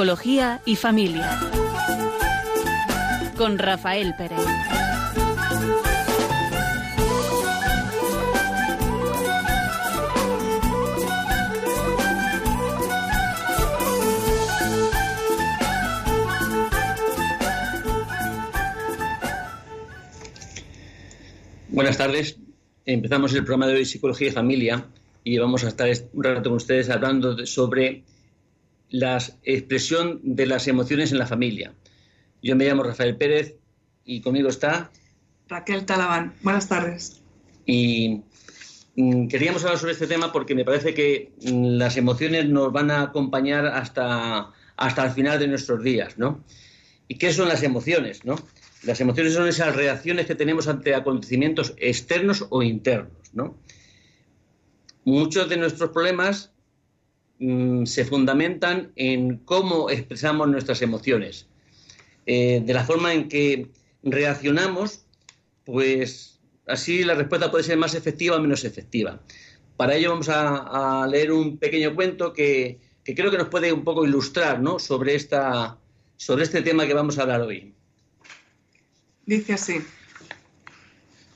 Psicología y familia. Con Rafael Pérez. Buenas tardes. Empezamos el programa de hoy Psicología y Familia y vamos a estar un rato con ustedes hablando sobre la expresión de las emociones en la familia. Yo me llamo Rafael Pérez y conmigo está Raquel Talabán. Buenas tardes. Y mm, queríamos hablar sobre este tema porque me parece que mm, las emociones nos van a acompañar hasta, hasta el final de nuestros días, ¿no? ¿Y qué son las emociones, no? Las emociones son esas reacciones que tenemos ante acontecimientos externos o internos, ¿no? Muchos de nuestros problemas mm, se fundamentan en cómo expresamos nuestras emociones, eh, de la forma en que reaccionamos, pues así la respuesta puede ser más efectiva o menos efectiva. Para ello vamos a, leer un pequeño cuento que, creo que nos puede un poco ilustrar ¿no? sobre, esta, sobre este tema que vamos a hablar hoy. Dice así,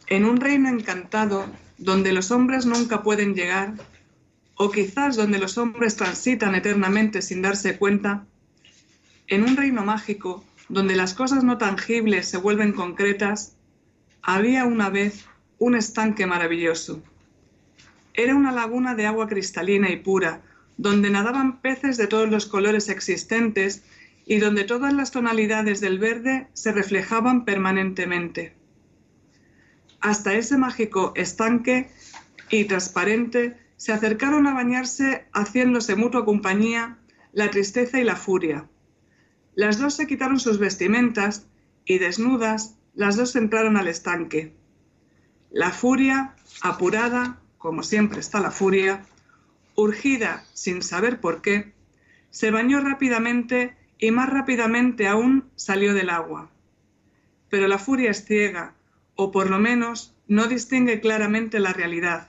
en un reino encantado donde los hombres nunca pueden llegar, o quizás donde los hombres transitan eternamente sin darse cuenta, en un reino mágico donde las cosas no tangibles se vuelven concretas, había una vez un estanque maravilloso. Era una laguna de agua cristalina y pura, donde nadaban peces de todos los colores existentes y donde todas las tonalidades del verde se reflejaban permanentemente. Hasta ese mágico estanque y transparente se acercaron a bañarse haciéndose mutua compañía la tristeza y la furia. Las dos se quitaron sus vestimentas y desnudas las dos entraron al estanque. La furia, apurada, como siempre está la furia, urgida sin saber por qué, se bañó rápidamente y más rápidamente aún salió del agua. Pero la furia es ciega, o por lo menos no distingue claramente la realidad.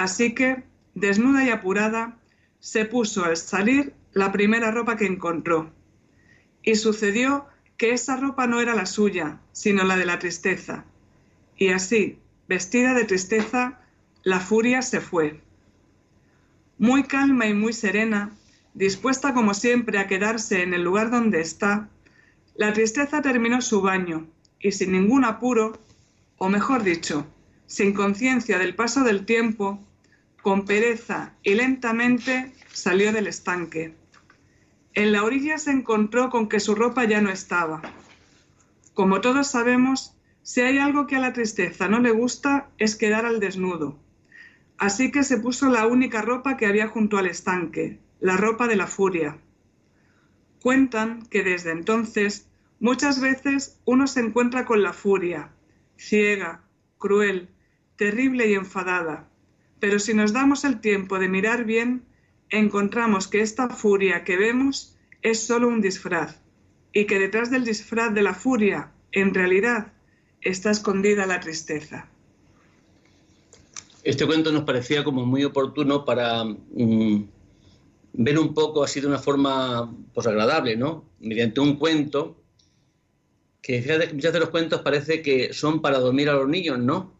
Así que, desnuda y apurada, se puso al salir la primera ropa que encontró. Y sucedió que esa ropa no era la suya, sino la de la tristeza. Y así, vestida de tristeza, la furia se fue. Muy calma y muy serena, dispuesta como siempre a quedarse en el lugar donde está, la tristeza terminó su baño y sin ningún apuro, o mejor dicho, sin conciencia del paso del tiempo, con pereza y lentamente salió del estanque. En la orilla se encontró con que su ropa ya no estaba. Como todos sabemos, si hay algo que a la tristeza no le gusta es quedar al desnudo. Así que se puso la única ropa que había junto al estanque, la ropa de la furia. Cuentan que desde entonces muchas veces uno se encuentra con la furia, ciega, cruel, terrible y enfadada, pero si nos damos el tiempo de mirar bien, encontramos que esta furia que vemos es solo un disfraz y que detrás del disfraz de la furia, en realidad, está escondida la tristeza. Este cuento nos parecía como muy oportuno para mm, ver un poco así de una forma pues agradable, ¿no? Mediante un cuento, que fíjate de los cuentos parece que son para dormir a los niños, ¿no?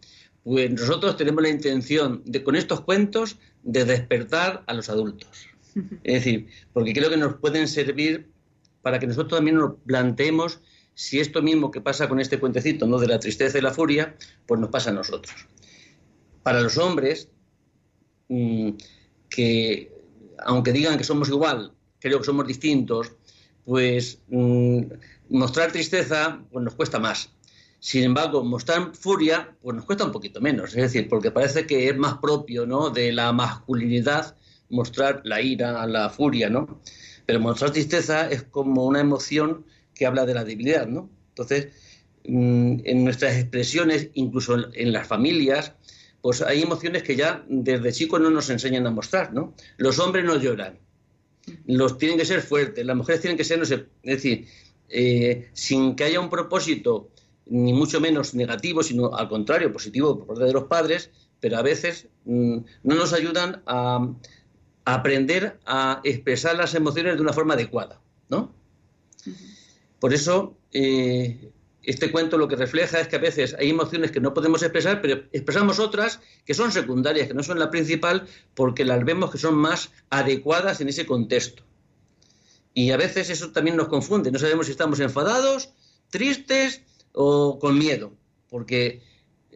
Pues nosotros tenemos la intención de con estos cuentos de despertar a los adultos. Es decir, porque creo que nos pueden servir para que nosotros también nos planteemos si esto mismo que pasa con este cuentecito, ¿no? De la tristeza y la furia, pues nos pasa a nosotros. Para los hombres, mm, que aunque digan que somos igual, creo que somos distintos, pues mm, mostrar tristeza pues nos cuesta más. Sin embargo, mostrar furia pues nos cuesta un poquito menos, es decir, porque parece que es más propio ¿no? de la masculinidad mostrar la ira, la furia, ¿no? Pero mostrar tristeza es como una emoción que habla de la debilidad, ¿no? Entonces, mm, en nuestras expresiones, incluso en las familias, pues hay emociones que ya desde chicos no nos enseñan a mostrar, ¿no? Los hombres no lloran, los tienen que ser fuertes, las mujeres tienen que ser, no sé, es decir, eh, sin que haya un propósito ni mucho menos negativo, sino al contrario, positivo por parte de los padres, pero a veces mm, no nos ayudan a, aprender a expresar las emociones de una forma adecuada, ¿no? Por eso, eh, este cuento lo que refleja es que a veces hay emociones que no podemos expresar, pero expresamos otras que son secundarias, que no son la principal, porque las vemos que son más adecuadas en ese contexto. Y a veces eso también nos confunde, no sabemos si estamos enfadados, tristes o con miedo, porque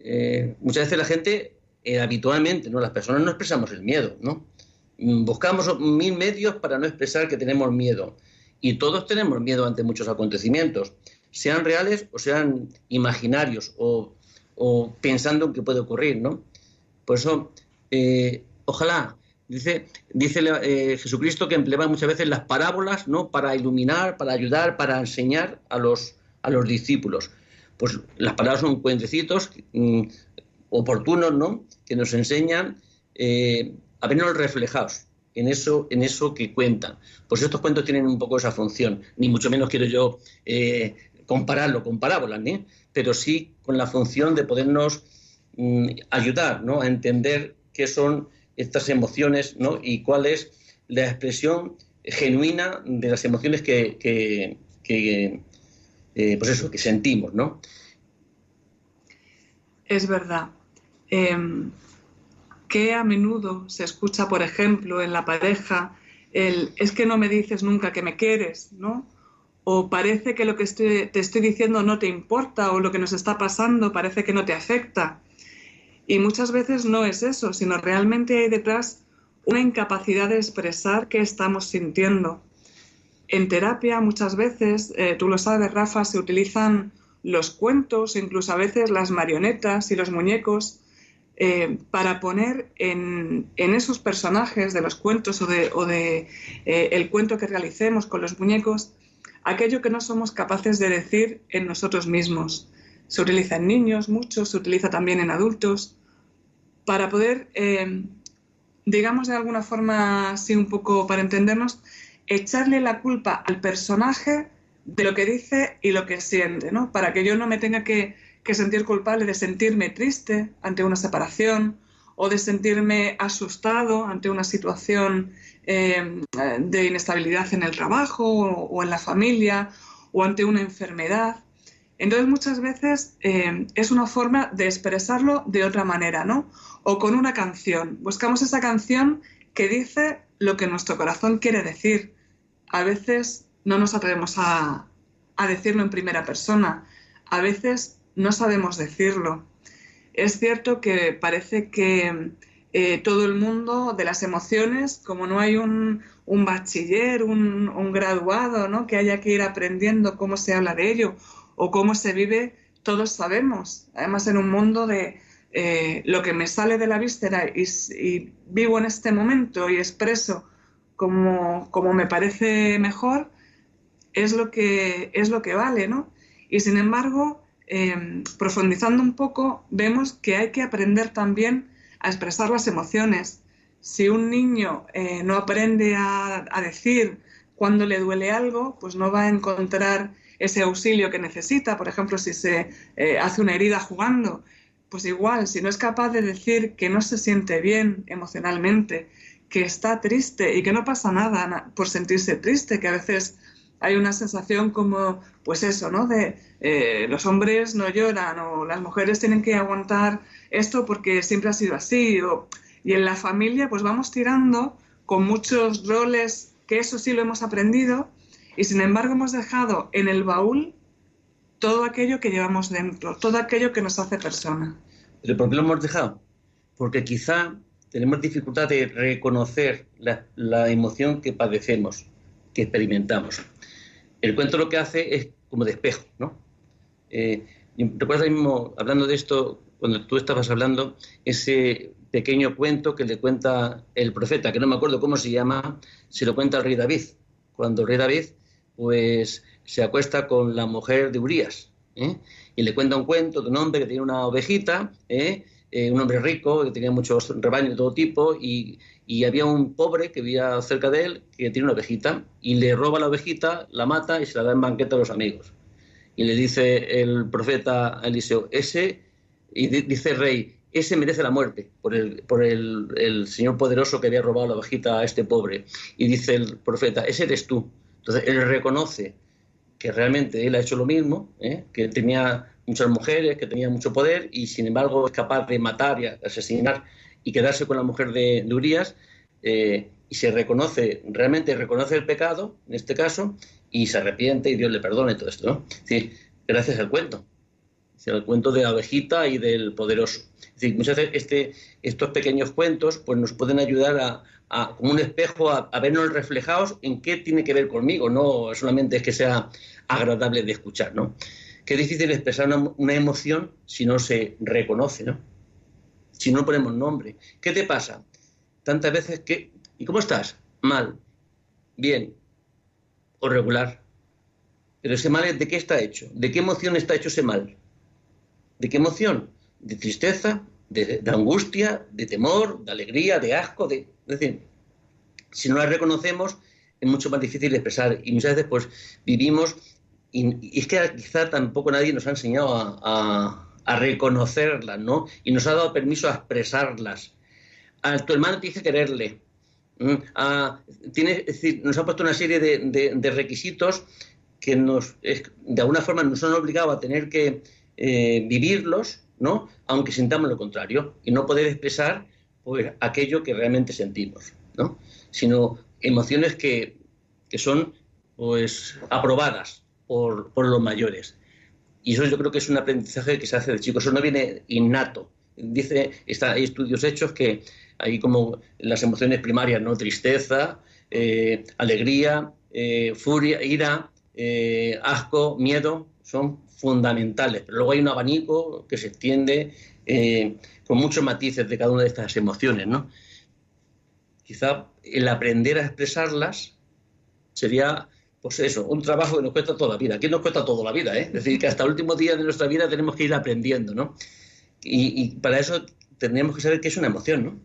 eh, muchas veces la gente, eh, habitualmente, ¿no? las personas no expresamos el miedo, ¿no? Mm, buscamos mil medios para no expresar que tenemos miedo. Y todos tenemos miedo ante muchos acontecimientos, sean reales o sean imaginarios o, pensando en que puede ocurrir, ¿no? Por eso, eh, ojalá, dice, dice Jesucristo que emplea muchas veces las parábolas, ¿no? Para iluminar, para ayudar, para enseñar a los, a los discípulos. Pues las palabras son cuentecitos mm, oportunos, ¿no? Que nos enseñan eh, a vernos reflejados en eso, en eso que cuentan. Pues estos cuentos tienen un poco esa función, ni mucho menos quiero yo eh, compararlo con parábolas, ¿eh? pero sí con la función de podernos mm, ayudar ¿no? a entender qué son estas emociones ¿no? y cuál es la expresión genuina de las emociones que, eh, pues eso, que sentimos, ¿no? Es verdad. Em, que a menudo se escucha, por ejemplo, en la pareja, el es que no me dices nunca que me quieres, ¿no? O parece que lo que te estoy diciendo no te importa o lo que nos está pasando parece que no te afecta. Y muchas veces no es eso, sino realmente hay detrás una incapacidad de expresar qué estamos sintiendo. En terapia muchas veces, eh, tú lo sabes, Rafa, se utilizan los cuentos, incluso a veces las marionetas y los muñecos eh, para poner en, esos personajes de los cuentos o de, eh, el cuento que realicemos con los muñecos aquello que no somos capaces de decir en nosotros mismos. Se utiliza en niños mucho, se utiliza también en adultos, para poder, digamos de alguna forma, así un poco para entendernos, echarle la culpa al personaje de lo que dice y lo que siente, ¿no? Para que yo no me tenga que sentir culpable de sentirme triste ante una separación o de sentirme asustado ante una situación eh, de inestabilidad en el trabajo o, en la familia o ante una enfermedad. Entonces muchas veces eh, es una forma de expresarlo de otra manera, ¿no? O con una canción. Buscamos esa canción que dice lo que nuestro corazón quiere decir. A veces no nos atrevemos a, decirlo en primera persona. A veces no sabemos decirlo. Es cierto que parece que eh, todo el mundo de las emociones, como no hay un, bachiller, un, graduado, ¿no? que haya que ir aprendiendo cómo se habla de ello o cómo se vive, todos sabemos. Además, en un mundo de eh, lo que me sale de la víscera y, vivo en este momento y expreso como, como me parece mejor, es lo que, es lo que vale, ¿no? Y sin embargo, Em, profundizando un poco, vemos que hay que aprender también a expresar las emociones. Si un niño eh, no aprende a, decir cuando le duele algo, pues no va a encontrar ese auxilio que necesita. Por ejemplo, si se eh, hace una herida jugando, pues igual, si no es capaz de decir que no se siente bien emocionalmente, que está triste y que no pasa nada por sentirse triste, que a veces hay una sensación como, pues eso, ¿no? De eh, los hombres no lloran o las mujeres tienen que aguantar esto porque siempre ha sido así. y en la familia, pues vamos tirando con muchos roles que eso sí lo hemos aprendido y sin embargo hemos dejado en el baúl todo aquello que llevamos dentro, todo aquello que nos hace persona. ¿Pero por qué lo hemos dejado? Porque quizá tenemos dificultad de reconocer la, la emoción que padecemos, que experimentamos el cuento lo que hace es como de espejo, ¿no? Eh, mismo, hablando de esto, cuando tú estabas hablando, ese pequeño cuento que le cuenta el profeta, que no me acuerdo cómo se llama, se lo cuenta el rey David, cuando el rey David pues se acuesta con la mujer de Urias, ¿eh? y le cuenta un cuento de un hombre que tiene una ovejita, ¿eh? Eh, un hombre rico que tenía muchos rebaños de todo tipo y, había un pobre que vivía cerca de él que tiene una ovejita y le roba la ovejita, la mata y se la da en banquete a los amigos. Y le dice el profeta Eliseo, ese, y dice el rey, ese merece la muerte por el, por el, el señor poderoso que había robado la ovejita a este pobre. Y dice el profeta, ese eres tú. Entonces él reconoce que realmente él ha hecho lo mismo, ¿eh? que tenía muchas mujeres, que tenía mucho poder y sin embargo es capaz de matar y asesinar y quedarse con la mujer de, Urias eh, y se reconoce, realmente reconoce el pecado, en este caso, y se arrepiente y Dios le perdona y todo esto, ¿no? gracias al cuento, el cuento de la ovejita y del poderoso. Es decir, muchas veces este, estos pequeños cuentos pues nos pueden ayudar a, como un espejo a, vernos reflejados en qué tiene que ver conmigo, no solamente es que sea agradable de escuchar, ¿no? Qué difícil expresar una, una emoción si no se reconoce, ¿no? Si no ponemos nombre. ¿Qué te pasa? Tantas veces que... ¿Y cómo estás? Mal. Bien. O regular. Pero ese mal, ¿de qué está hecho? ¿De qué emoción está hecho ese mal? ¿De qué emoción? De tristeza, de, angustia, de temor, de alegría, de asco, de... Es decir, si no la reconocemos es mucho más difícil expresar y muchas veces pues vivimos y, es que quizá tampoco nadie nos ha enseñado a, reconocerlas, ¿no? Y nos ha dado permiso a expresarlas. A tu hermano te dice quererle. nos ha puesto una serie de, requisitos que nos, de alguna forma nos han obligado a tener que eh, vivirlos, ¿no? Aunque sintamos lo contrario y no poder expresar pues, aquello que realmente sentimos, ¿no? Sino emociones que, son pues aprobadas por, los mayores. Y eso yo creo que es un aprendizaje que se hace de chicos, eso no viene innato. Dice, está, hay estudios hechos que hay como las emociones primarias, ¿no? Tristeza, eh, alegría, eh, furia, ira, asco, miedo, son fundamentales. Pero luego hay un abanico que se extiende eh, con muchos matices de cada una de estas emociones, ¿no? Quizá el aprender a expresarlas sería, pues eso, un trabajo que nos cuesta toda la vida. Aquí nos cuesta toda la vida, ¿eh? Es decir, que hasta el último día de nuestra vida tenemos que ir aprendiendo, ¿no? Y, para eso tendríamos que saber qué es una emoción, ¿no?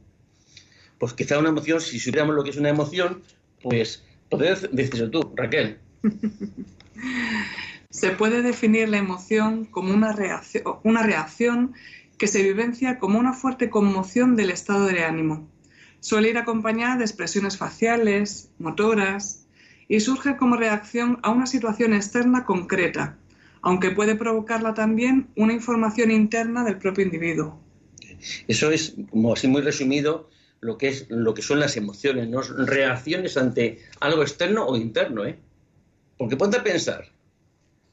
Pues quizá una emoción, si supiéramos lo que es una emoción, pues podrías decirlo tú, Raquel. Se puede definir la emoción como una reacción, una reacción que se vivencia como una fuerte conmoción del estado de ánimo. Suele ir acompañada de expresiones faciales, motoras, y surge como reacción a una situación externa concreta, aunque puede provocarla también una información interna del propio individuo. Eso es, como así muy resumido, lo que, es, lo que son las emociones, ¿no? reacciones ante algo externo o interno. ¿eh? Porque ponte a pensar,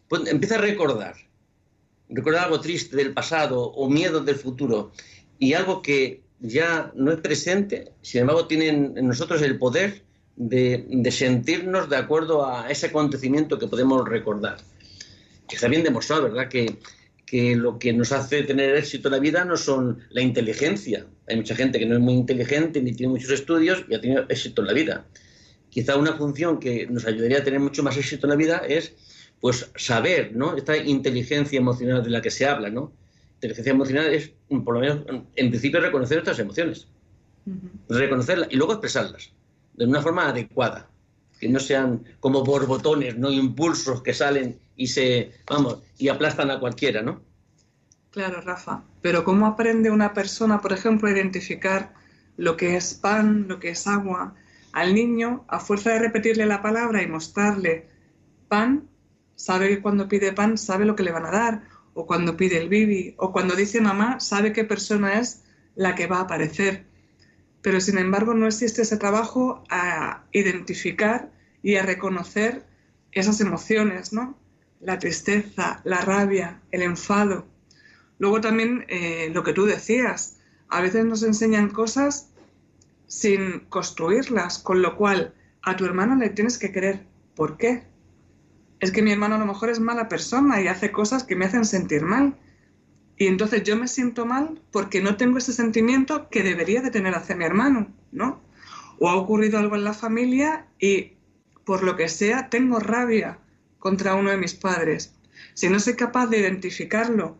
pues empieza a recordar, recordar algo triste del pasado o miedo del futuro y algo que ya no es presente, sin embargo tiene en nosotros el poder de, sentirnos de acuerdo a ese acontecimiento que podemos recordar. Que está bien demostrado, ¿verdad? Que, que lo que nos hace tener éxito en la vida no son la inteligencia. Hay mucha gente que no es muy inteligente ni tiene muchos estudios y ha tenido éxito en la vida. Quizá una función que nos ayudaría a tener mucho más éxito en la vida es pues saber, ¿no? Esta inteligencia emocional de la que se habla, ¿no? Inteligencia emocional es, por lo menos, en principio, reconocer estas emociones. Reconocerlas y luego expresarlas de una forma adecuada. Que no sean como borbotones, ¿no? Impulsos que salen y se, vamos, y aplastan a cualquiera, ¿no? Claro, Rafa. Pero ¿cómo aprende una persona, por ejemplo, a identificar lo que es pan, lo que es agua? Al niño, a fuerza de repetirle la palabra y mostrarle pan, sabe que cuando pide pan sabe lo que le van a dar, o cuando pide el bibi, o cuando dice mamá sabe qué persona es la que va a aparecer. Pero sin embargo no existe ese trabajo a identificar y a reconocer esas emociones, ¿no? La tristeza, la rabia, el enfado. Luego también eh, lo que tú decías, a veces nos enseñan cosas sin construirlas, con lo cual a tu hermano le tienes que querer. ¿Por qué? es que mi hermano a lo mejor es mala persona y hace cosas que me hacen sentir mal. Y entonces yo me siento mal porque no tengo ese sentimiento que debería de tener hacia mi hermano, ¿no? O ha ocurrido algo en la familia y por lo que sea tengo rabia contra uno de mis padres. Si no soy capaz de identificarlo,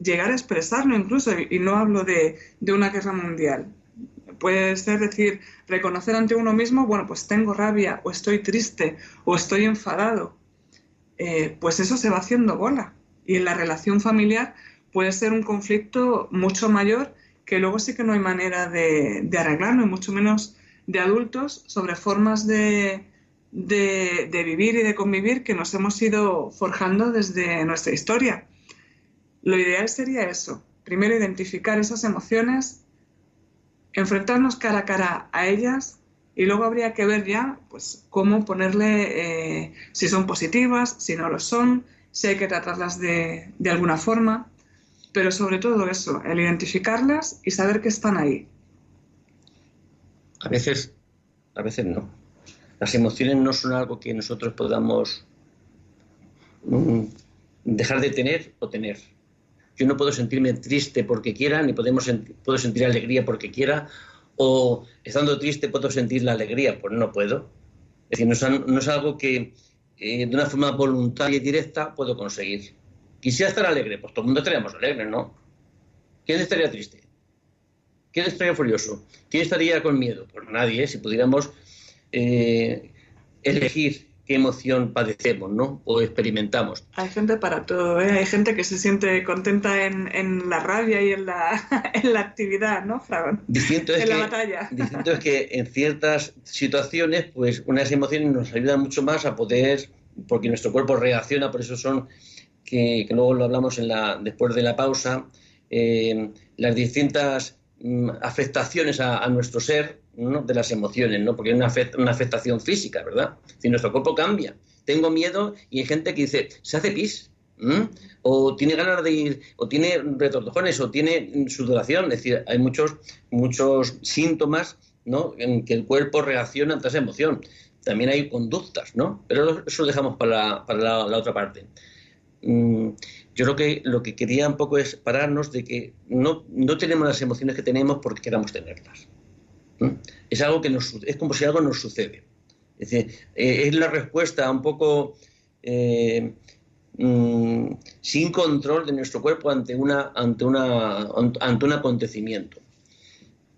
llegar a expresarlo incluso, y no hablo de, de una guerra mundial, puede ser decir, reconocer ante uno mismo, bueno, pues tengo rabia, o estoy triste, o estoy enfadado, eh, pues eso se va haciendo bola. Y en la relación familiar, puede ser un conflicto mucho mayor que luego sí que no hay manera de, de arreglarlo, y mucho menos de adultos, sobre formas de, de, vivir y de convivir que nos hemos ido forjando desde nuestra historia. Lo ideal sería eso, primero identificar esas emociones, enfrentarnos cara a cara a ellas y luego habría que ver ya pues, cómo ponerle, eh, si son positivas, si no lo son, si hay que tratarlas de, de alguna forma, pero sobre todo eso, el identificarlas y saber que están ahí. A veces, a veces no. Las emociones no son algo que nosotros podamos mm, dejar de tener o tener. Yo no puedo sentirme triste porque quiera, ni podemos puedo sentir alegría porque quiera, o estando triste puedo sentir la alegría, pues no puedo. Es decir, no es, algo que eh, de una forma voluntaria y directa puedo conseguir. Quisiera estar alegre, pues todo el mundo estaríamos alegres, ¿no? ¿Quién estaría triste? ¿Quién estaría furioso? ¿Quién estaría con miedo? Pues nadie, si pudiéramos eh, elegir qué emoción padecemos, ¿no? O experimentamos. Hay gente para todo, ¿eh? Hay gente que se siente contenta en, la rabia y en la, en la actividad, ¿no? Distinto es en que, la batalla. Distinto es que en ciertas situaciones, pues unas emociones nos ayudan mucho más a poder, porque nuestro cuerpo reacciona, por eso son, que, luego lo hablamos en la, después de la pausa, eh, las distintas mm, afectaciones a nuestro ser de las emociones, ¿no? porque es una, una afectación física, ¿verdad? Si nuestro cuerpo cambia. Tengo miedo y hay gente que dice, se hace pis, o tiene ganas de ir, o tiene retortojones, o tiene sudoración. Es decir, hay muchos, muchos síntomas ¿no? en que el cuerpo reacciona ante esa emoción. También hay conductas, ¿no? Pero eso lo dejamos para la, otra parte. Mm, yo creo que lo que quería un poco es pararnos de que no, no tenemos las emociones que tenemos porque queramos tenerlas. Es algo que nos, es como si algo nos sucede. Es decir, eh, es la respuesta un poco eh, mm, sin control de nuestro cuerpo ante, una, ante, una, ante un acontecimiento.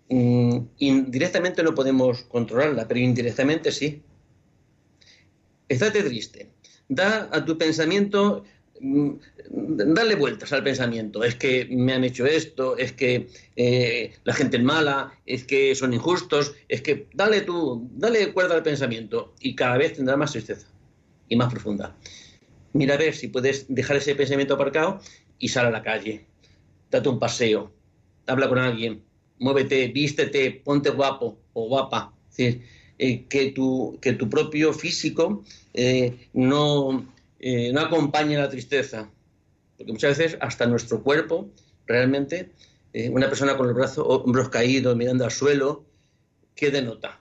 Mm, indirectamente no podemos controlarla, pero indirectamente sí. Estate triste. Da a tu pensamiento darle vueltas al pensamiento. Es que me han hecho esto, es que eh, la gente es mala, es que son injustos, es que dale tú, dale cuerda al pensamiento y cada vez tendrá más tristeza y más profunda. Mira a ver si puedes dejar ese pensamiento aparcado y sal a la calle. Date un paseo, habla con alguien, muévete, vístete, ponte guapo o guapa. Es eh, que, tu, que tu propio físico eh, no eh, no acompaña la tristeza. Porque muchas veces hasta nuestro cuerpo, realmente, eh, una persona con los brazos, hombros caídos, mirando al suelo, ¿qué denota?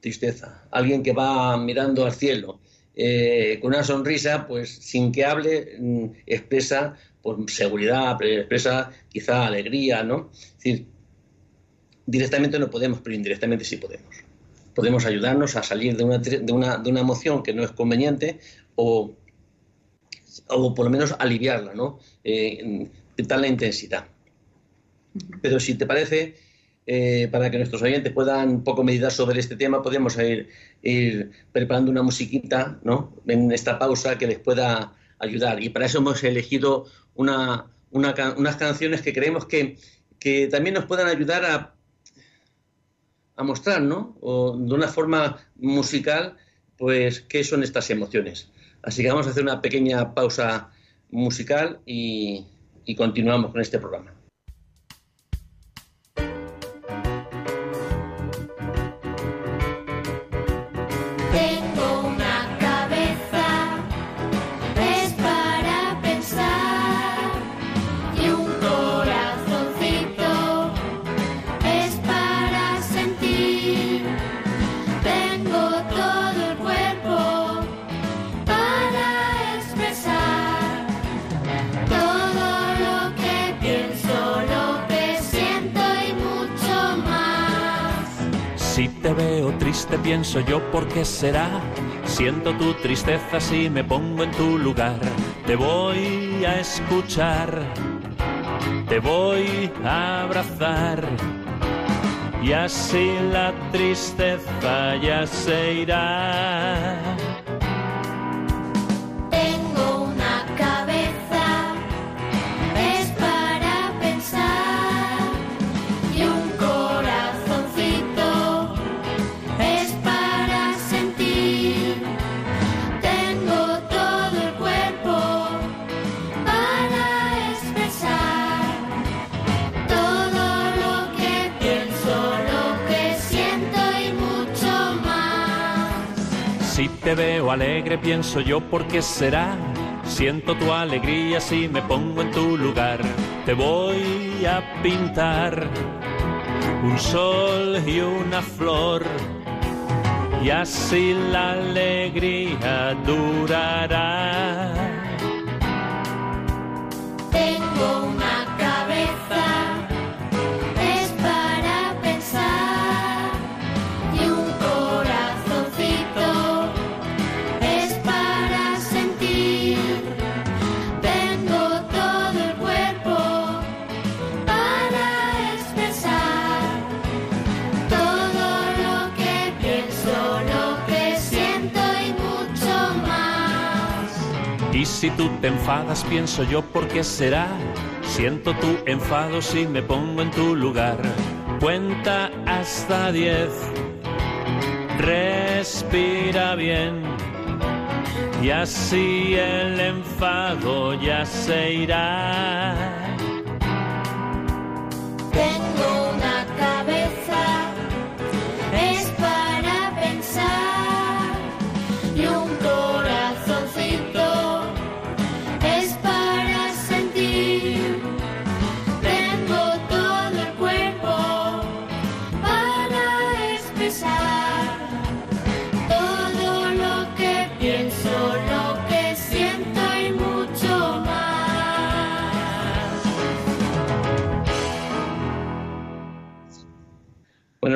Tristeza. Alguien que va mirando al cielo, eh, con una sonrisa, pues sin que hable, mm, expresa pues, seguridad, expresa quizá alegría, ¿no? Es decir, directamente no podemos, pero indirectamente sí podemos podemos ayudarnos a salir de una, de una, de una emoción que no es conveniente o, o por lo menos aliviarla, ¿no? Eh, tal la intensidad. Pero si te parece, eh, para que nuestros oyentes puedan un poco meditar sobre este tema, podemos ir, ir, preparando una musiquita ¿no? en esta pausa que les pueda ayudar. Y para eso hemos elegido una, unas canciones que creemos que, que, también nos puedan ayudar a, a mostrar, ¿no? O de una forma musical, pues, qué son estas emociones. Así que vamos a hacer una pequeña pausa musical y, continuamos con este programa. Te pienso yo por qué será. Siento tu tristeza si me pongo en tu lugar. Te voy a escuchar, te voy a abrazar. Y así la tristeza ya se irá. Te veo alegre pienso yo por qué será. Siento tu alegría si me pongo en tu lugar. Te voy a pintar un sol y una flor. Y así la alegría durará. Enfadas, pienso yo por qué será. Siento tu enfado si me pongo en tu lugar. Cuenta hasta diez. Respira bien. Y así el enfado ya se irá.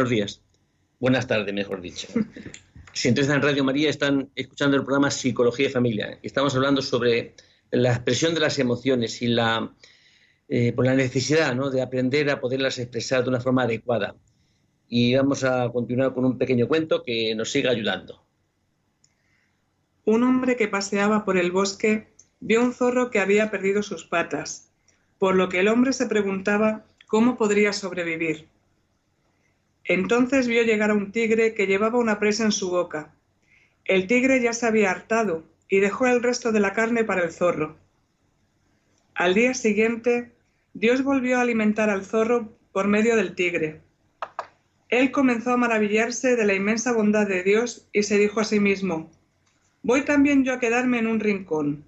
Buenos días. Buenas tardes, mejor dicho. Si entran en Radio María, están escuchando el programa Psicología y Familia. Estamos hablando sobre la expresión de las emociones y la, eh, por la necesidad ¿no? de aprender a poderlas expresar de una forma adecuada. Y vamos a continuar con un pequeño cuento que nos siga ayudando. Un hombre que paseaba por el bosque vio un zorro que había perdido sus patas, por lo que el hombre se preguntaba cómo podría sobrevivir. Entonces vio llegar a un tigre que llevaba una presa en su boca. El tigre ya se había hartado y dejó el resto de la carne para el zorro. Al día siguiente, Dios volvió a alimentar al zorro por medio del tigre. Él comenzó a maravillarse de la inmensa bondad de Dios y se dijo a sí mismo, Voy también yo a quedarme en un rincón,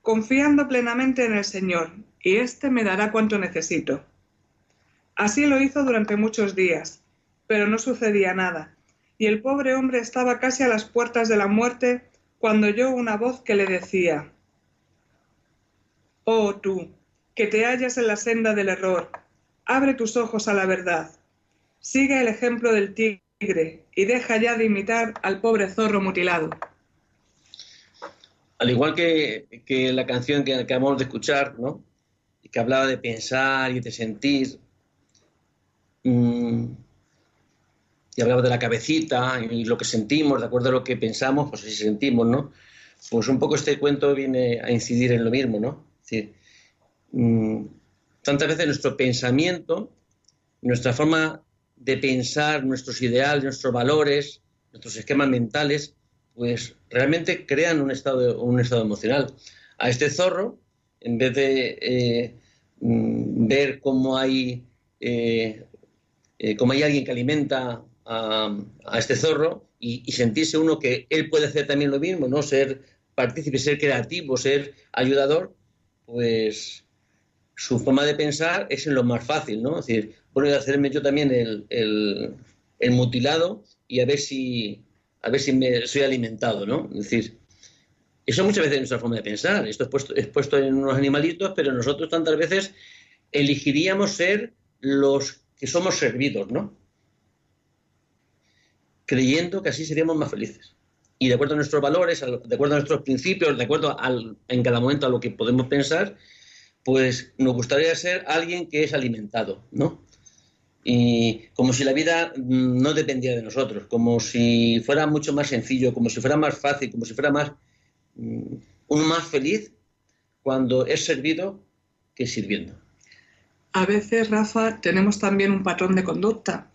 confiando plenamente en el Señor, y éste me dará cuanto necesito. Así lo hizo durante muchos días, pero no sucedía nada, y el pobre hombre estaba casi a las puertas de la muerte cuando oyó una voz que le decía, Oh tú, que te hallas en la senda del error, abre tus ojos a la verdad, sigue el ejemplo del tigre y deja ya de imitar al pobre zorro mutilado. Al igual que, la canción que acabamos de escuchar, ¿no? que hablaba de pensar y de sentir, mm, y hablaba de la cabecita y lo que sentimos, de acuerdo a lo que pensamos, pues así sentimos, ¿no? Pues un poco este cuento viene a incidir en lo mismo, ¿no? Es decir, mm, tantas veces nuestro pensamiento, nuestra forma de pensar, nuestros ideales, nuestros valores, nuestros esquemas mentales, pues realmente crean un estado, un estado emocional. A este zorro, en vez de eh, mm, ver cómo hay, eh, eh, cómo hay alguien que alimenta a, este zorro y, sentirse uno que él puede hacer también lo mismo, ¿no? Ser partícipe, ser creativo, ser ayudador, pues su forma de pensar es en lo más fácil, ¿no? Es decir, voy a hacerme yo también el mutilado y a ver si a ver si me soy alimentado, ¿no? Es decir, eso muchas veces es nuestra forma de pensar. Esto es puesto, es puesto en unos animalitos, pero nosotros tantas veces elegiríamos ser los que somos servidos, ¿no? Creyendo que así seríamos más felices. Y de acuerdo a nuestros valores, de acuerdo a nuestros principios, de acuerdo en cada momento a lo que podemos pensar, pues nos gustaría ser alguien que es alimentado, ¿no? Y como si la vida no dependiera de nosotros, como si fuera mucho más sencillo, como si fuera más fácil, como si fuera más uno más feliz cuando es servido que sirviendo. A veces, Rafa, tenemos también un patrón de conducta.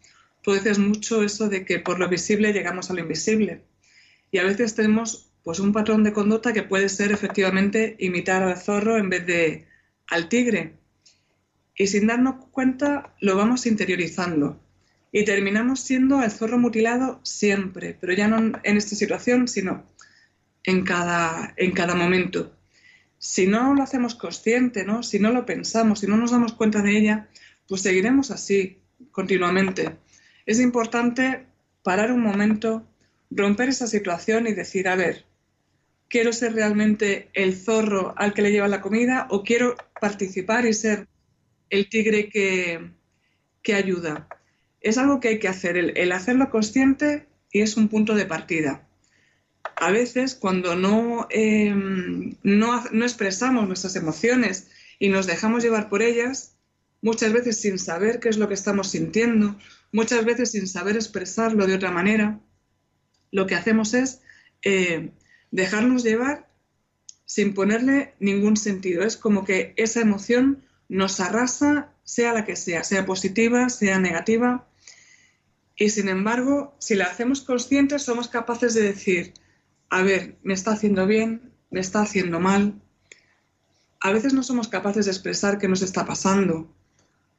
Tú dices mucho eso de que por lo visible llegamos a lo invisible. Y a veces tenemos pues un patrón de conducta que puede ser efectivamente imitar al zorro en vez de al tigre. Y sin darnos cuenta lo vamos interiorizando. Y terminamos siendo el zorro mutilado siempre, pero ya no en esta situación, sino en cada, en cada momento. Si no lo hacemos consciente, ¿no? si no lo pensamos, si no nos damos cuenta de ella, pues seguiremos así continuamente. Es importante parar un momento, romper esa situación y decir, a ver, ¿quiero ser realmente el zorro al que le lleva la comida o quiero participar y ser el tigre que, que ayuda? Es algo que hay que hacer, el, hacerlo consciente y es un punto de partida a veces cuando eh, no, no, expresamos nuestras emociones y nos dejamos llevar por ellas, muchas veces sin saber qué es lo que estamos sintiendo, muchas veces sin saber expresarlo de otra manera, lo que hacemos es eh, dejarnos llevar sin ponerle ningún sentido. Es como que esa emoción nos arrasa, sea la que sea, sea positiva, sea negativa. Y sin embargo, si la hacemos consciente, somos capaces de decir, a ver, me está haciendo bien, me está haciendo mal. A veces no somos capaces de expresar qué nos está pasando.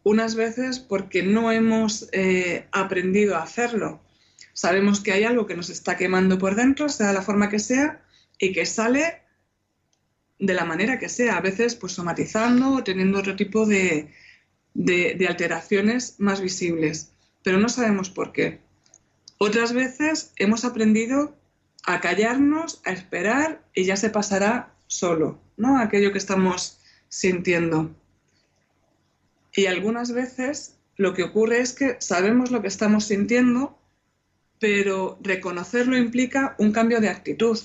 Unas veces porque no hemos eh, aprendido a hacerlo. Sabemos que hay algo que nos está quemando por dentro, sea la forma que sea, y que sale de la manera que sea, a veces pues somatizando o teniendo otro tipo de, de alteraciones más visibles, pero no sabemos por qué. Otras veces hemos aprendido a callarnos, a esperar y ya se pasará solo, ¿no? Aquello que estamos sintiendo. Y algunas veces lo que ocurre es que sabemos lo que estamos sintiendo, pero reconocerlo implica un cambio de actitud.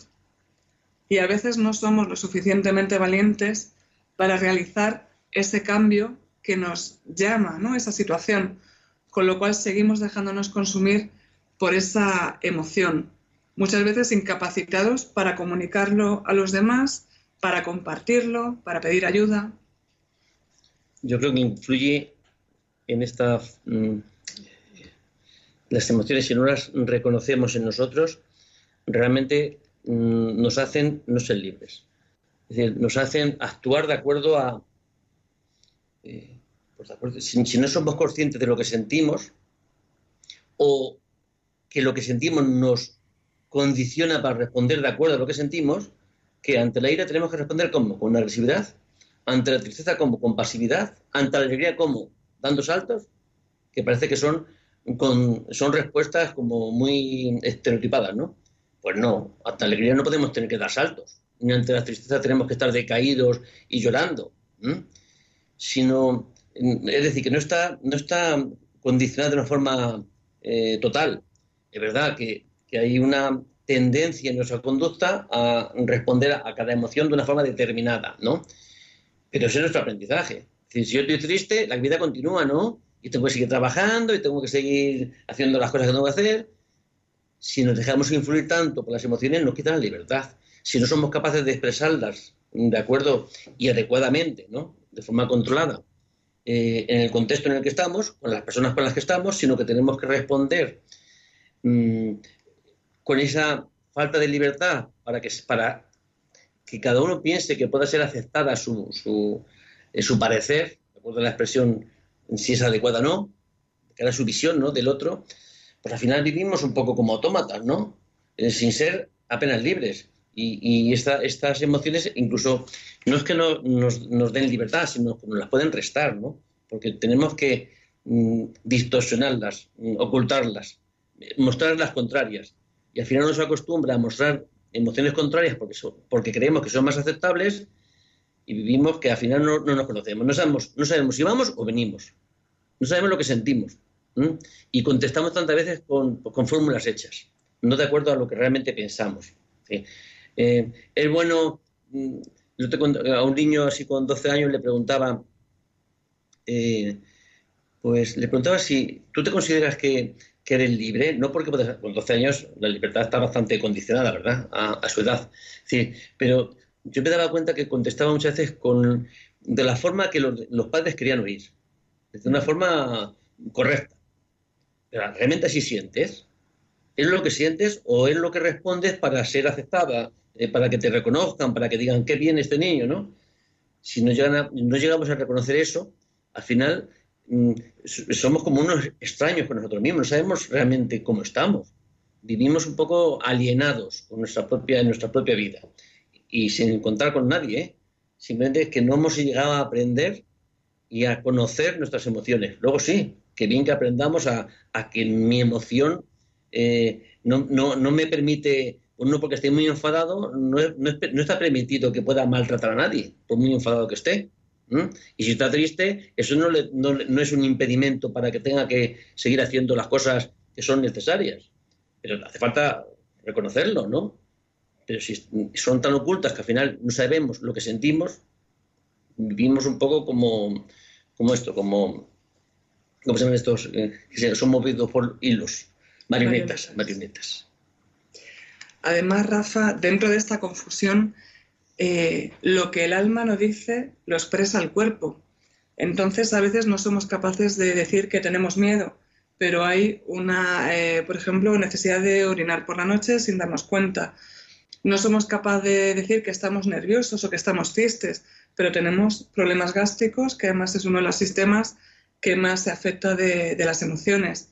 Y a veces no somos lo suficientemente valientes para realizar ese cambio que nos llama, ¿no? Esa situación, con lo cual seguimos dejándonos consumir por esa emoción muchas veces incapacitados para comunicarlo a los demás, para compartirlo, para pedir ayuda. Yo creo que influye en esta... Mm, las emociones, si no las reconocemos en nosotros, realmente mm, nos hacen no ser libres. Es decir, nos hacen actuar de acuerdo a... Eh, pues si, no somos conscientes de lo que sentimos, o que lo que sentimos nos condiciona para responder de acuerdo a lo que sentimos, que ante la ira tenemos que responder como con agresividad, ante la tristeza como con pasividad, ante la alegría como dando saltos, que parece que son, son respuestas como muy estereotipadas, ¿no? Pues no, ante la alegría no podemos tener que dar saltos, ni ante la tristeza tenemos que estar decaídos y llorando, sino, es decir, que no está, no está condicionada de una forma eh, total. Es verdad que que hay una tendencia en nuestra conducta a responder a, cada emoción de una forma determinada, ¿no? Pero ese es nuestro aprendizaje. si yo estoy triste, la vida continúa, ¿no? Y tengo que seguir trabajando y tengo que seguir haciendo las cosas que tengo que hacer. Si nos dejamos influir tanto por las emociones, nos quitan la libertad. Si no somos capaces de expresarlas de acuerdo y adecuadamente, ¿no? De forma controlada, eh, en el contexto en el que estamos, con las personas con las que estamos, sino que tenemos que responder mm, con esa falta de libertad para que, para que cada uno piense que pueda ser aceptada su, su, eh, su parecer, de acuerdo a la expresión si es adecuada o no, que era su visión ¿no? del otro, pues al final vivimos un poco como autómatas, ¿no? Eh, sin ser apenas libres. Y, y estas emociones incluso no es que no, nos, den libertad, sino que nos las pueden restar, ¿no? Porque tenemos que mm, distorsionarlas, mm, ocultarlas, mostrar las contrarias y al final nos acostumbra a mostrar emociones contrarias porque, porque creemos que son más aceptables y vivimos que al final no, nos conocemos. No sabemos, no sabemos si vamos o venimos. No sabemos lo que sentimos. Y contestamos tantas veces con, fórmulas hechas, no de acuerdo a lo que realmente pensamos. Eh, es bueno, mm, a un niño así con 12 años le preguntaba, eh, pues le preguntaba si tú te consideras que que eres libre, no porque con 12 años la libertad está bastante condicionada, ¿verdad? A, su edad. Sí, pero yo me daba cuenta que contestaba muchas veces con, de la forma que los, padres querían oír, de una forma correcta. Pero realmente así sientes. ¿Es lo que sientes o es lo que respondes para ser aceptada, eh, para que te reconozcan, para que digan qué bien este niño, ¿no? Si no, no llegamos a reconocer eso, al final somos como unos extraños con nosotros mismos, no sabemos realmente cómo estamos. vivimos un poco alienados con nuestra propia, nuestra propia vida y sin encontrar con nadie. ¿eh? Simplemente es que no hemos llegado a aprender y a conocer nuestras emociones. Luego sí, que bien que aprendamos a, a que mi emoción eh, no, no, no, me permite, uno porque esté muy enfadado, no, no, está permitido que pueda maltratar a nadie, por muy enfadado que esté. Y si está triste, eso no, le, no, es un impedimento para que tenga que seguir haciendo las cosas que son necesarias. Pero hace falta reconocerlo, ¿no? Pero si son tan ocultas que al final no sabemos lo que sentimos, vivimos un poco como, como esto, como, ¿cómo se llaman estos? Eh, que son movidos por hilos, marionetas, marionetas. Además, Rafa, dentro de esta confusión, eh, lo que el alma no dice lo expresa el cuerpo. Entonces, a veces no somos capaces de decir que tenemos miedo, pero hay una, eh, por ejemplo, necesidad de orinar por la noche sin darnos cuenta. No somos capaces de decir que estamos nerviosos o que estamos tristes, pero tenemos problemas gástricos, que además es uno de los sistemas que más se afecta de, las emociones.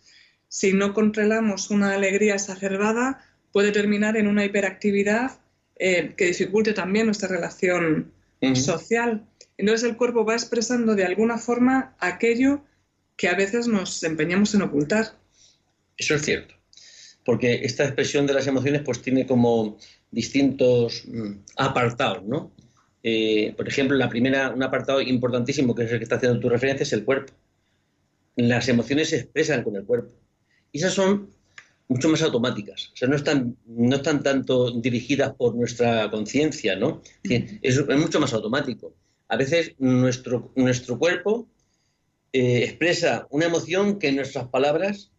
Si no controlamos una alegría exacerbada, puede terminar en una hiperactividad eh, que dificulte también nuestra relación social. Entonces el cuerpo va expresando de alguna forma aquello que a veces nos empeñamos en ocultar. Eso es cierto, porque esta expresión de las emociones pues tiene como distintos mm, apartados, ¿no? Eh, por ejemplo, la primera, un apartado importantísimo que es el que está haciendo tu referencia es el cuerpo. Las emociones se expresan con el cuerpo. Y esas son mucho más automáticas. O sea, no están, no están tanto dirigidas por nuestra conciencia, ¿no? Es, mucho más automático. A veces nuestro, nuestro cuerpo eh, expresa una emoción que en nuestras palabras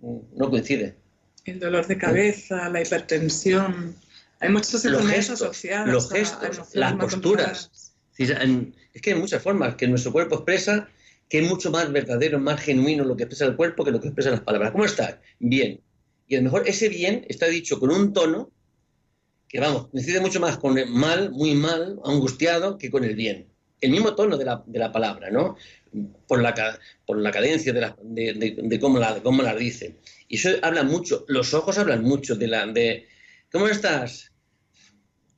no coincide. El dolor de cabeza, la hipertensión. Hay muchas enfermedades asociadas. Los gestos, las posturas. Es que hay muchas formas que nuestro cuerpo expresa que es mucho más verdadero, más genuino lo que expresa el cuerpo que lo que expresan las palabras. ¿Cómo estás? Bien. Y a lo mejor ese bien está dicho con un tono que, vamos, coincide mucho más con el mal, muy mal, angustiado, que con el bien. El mismo tono de la, de la palabra, ¿no? Por la, por la cadencia de, la, de, cómo, la, cómo la dice. Y eso habla mucho, los ojos hablan mucho de la... De, ¿Cómo estás?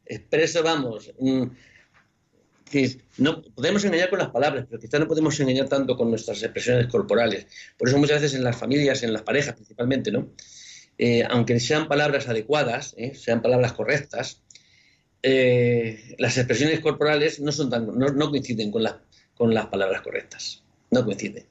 Expreso, vamos, mm, no podemos engañar con las palabras, pero quizá no podemos engañar tanto con nuestras expresiones corporales. Por eso muchas veces en las familias, en las parejas principalmente, ¿no? Eh, aunque sean palabras adecuadas, ¿eh? sean palabras correctas, eh, las expresiones corporales no, son tan, no, coinciden con, con las palabras correctas. No coinciden.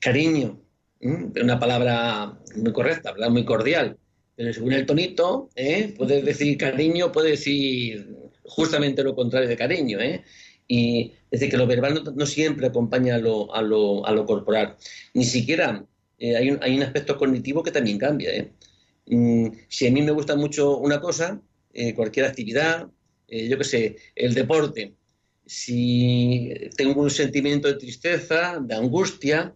Cariño, una palabra muy correcta, muy cordial, pero según el tonito, puedes decir cariño, puedes decir justamente lo contrario de cariño. ¿eh? Y es decir, que lo verbal no, siempre acompaña a lo, a, lo, a lo, corporal. Ni siquiera eh, hay, un, hay, un, aspecto cognitivo que también cambia. ¿eh? Mm, si a mí me gusta mucho una cosa, eh, cualquier actividad, eh, yo qué sé, el deporte, si tengo un sentimiento de tristeza, de angustia,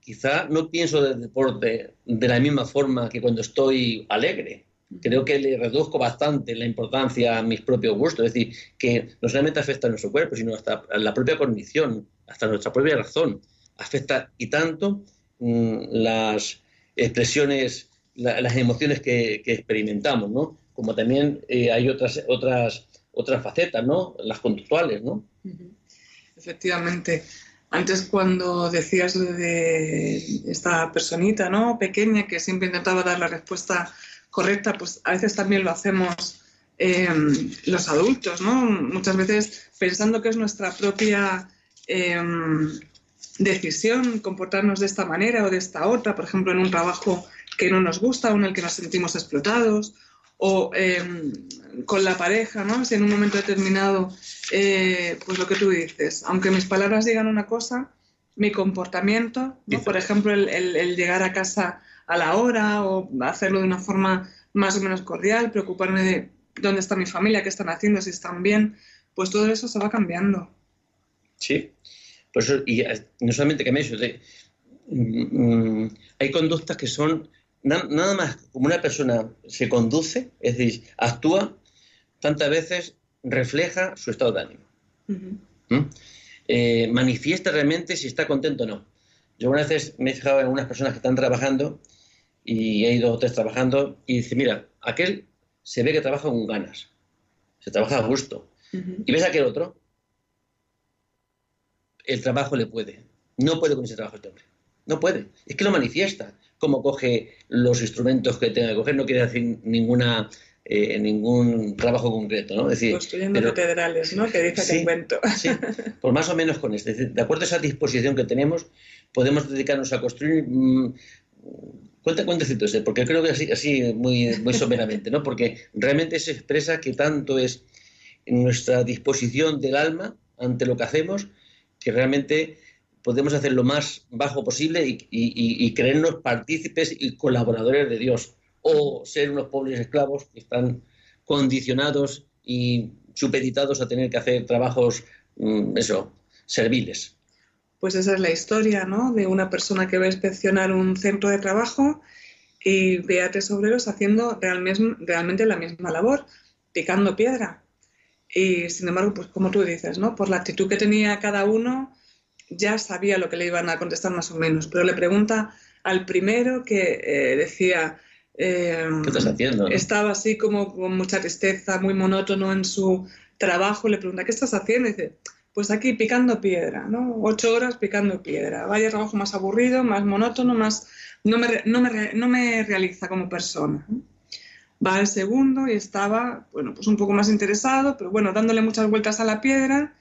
quizá no pienso del deporte de la misma forma que cuando estoy alegre creo que le reduzco bastante la importancia a mis propios gustos. Es decir, que no solamente afecta a nuestro cuerpo, sino hasta a la propia condición, hasta nuestra propia razón. Afecta y tanto mm, las expresiones, las emociones que, experimentamos, ¿no? Como también eh, hay otras, otras, otras facetas, ¿no? Las conductuales, ¿no? Efectivamente. Antes cuando decías de esta personita, ¿no? Pequeña que siempre intentaba dar la respuesta correcta, pues a veces también lo hacemos em, los adultos, ¿no? Muchas veces pensando que es nuestra propia em, decisión comportarnos de esta manera o de esta otra, por ejemplo, en un trabajo que no nos gusta o en el que nos sentimos explotados, o em, con la pareja, ¿no? Si en un momento determinado, eh, pues lo que tú dices, aunque mis palabras digan una cosa, mi comportamiento, por ejemplo, el, llegar a casa a la hora o hacerlo de una forma más o menos cordial, preocuparme de dónde está mi familia, qué están haciendo, si están bien, pues todo eso se va cambiando. Sí, pues y eh, no solamente que me eso, mm, hay conductas que son nada más como una persona se conduce, es decir, actúa, tantas veces refleja su estado de ánimo. ¿Mm? Eh, manifiesta realmente si está contento o no. Yo algunas veces me he fijado en algunas personas que están trabajando y hay dos o tres trabajando y dice, mira, aquel se ve que trabaja con ganas, se trabaja a gusto. Y ves a aquel otro, el trabajo le puede. No puede con ese trabajo este hombre. No puede. Es que lo manifiesta. Cómo coge los instrumentos que tenga que coger, no quiere decir ninguna, eh, ningún trabajo concreto, ¿no? Es decir, Construyendo pero- catedrales, ¿no? Que dice Sí. que invento. Sí, pues más o menos con esto. Es decir, de acuerdo a esa disposición que tenemos, podemos dedicarnos a construir. mm, cuenta cuentecito ese, porque creo que así, muy, muy someramente, ¿no? Porque realmente se expresa que tanto es nuestra disposición del alma ante lo que hacemos, que realmente podemos hacer lo más bajo posible y creernos partícipes y colaboradores de Dios, o ser unos pobres esclavos que están condicionados y supeditados a tener que hacer trabajos, mm, eso, serviles. Pues esa es la historia, ¿no? De una persona que va a inspeccionar un centro de trabajo y ve a tres obreros haciendo realmente, la misma labor, picando piedra. Y sin embargo, pues como tú dices, ¿no? Por la actitud que tenía cada uno, ya sabía lo que le iban a contestar más o menos. Pero le pregunta al primero que eh, decía... eh, ¿Qué estás haciendo? estaba así como con mucha tristeza, muy monótono en su trabajo. Le pregunta, ¿qué estás haciendo? Y dice, pues aquí picando piedra, ¿no? Ocho horas picando piedra. Vaya trabajo más aburrido, más monótono, más... No me, no me, no me realiza como persona. Va al segundo y estaba, bueno, pues un poco más interesado, pero bueno, dándole muchas vueltas a la piedra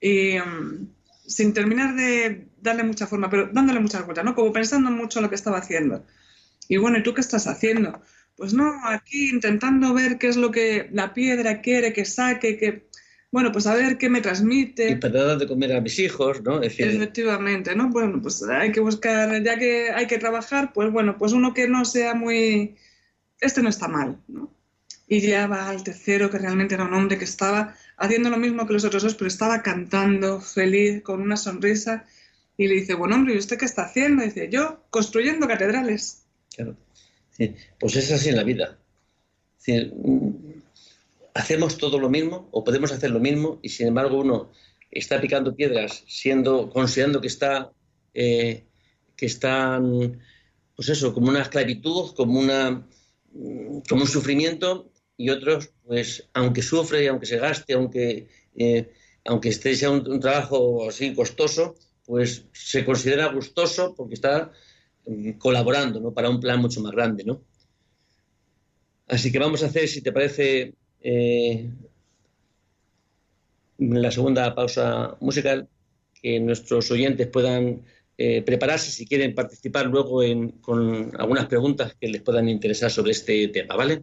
y mm, sin terminar de darle mucha forma, pero dándole muchas vueltas, ¿no? Como pensando mucho lo que estaba haciendo. Y bueno, ¿y tú qué estás haciendo? Pues no, aquí intentando ver qué es lo que la piedra quiere que saque, que, bueno, pues a ver qué me Y transmite. para dar de comer a mis hijos, ¿no? Es decir, Efectivamente, ¿no? Bueno, pues hay que buscar, ya que hay que trabajar, pues bueno, pues uno que no sea muy... Este no está mal, ¿no? Y ya va al tercero, que realmente era un hombre que estaba haciendo lo mismo que los otros dos, pero estaba cantando, feliz, con una sonrisa. Y le dice, bueno, hombre, ¿y usted qué está haciendo? Y dice, yo construyendo catedrales. Claro. Sí, Pues es así en la vida. Mm, hacemos todo lo mismo o podemos hacer lo mismo y sin embargo uno está picando piedras siendo considerando que está eh, que están pues eso como una esclavitud como mm, un sufrimiento y otros pues aunque sufre y aunque se gaste aunque eh, aunque esté sea un, un trabajo así costoso pues se considera gustoso porque está mm, colaborando ¿no? para un plan mucho más grande. ¿no? Así que vamos a hacer, si te parece, eh, la segunda pausa musical, que nuestros oyentes puedan eh, prepararse si quieren participar luego en- con algunas preguntas que les puedan interesar sobre este tema, ¿vale?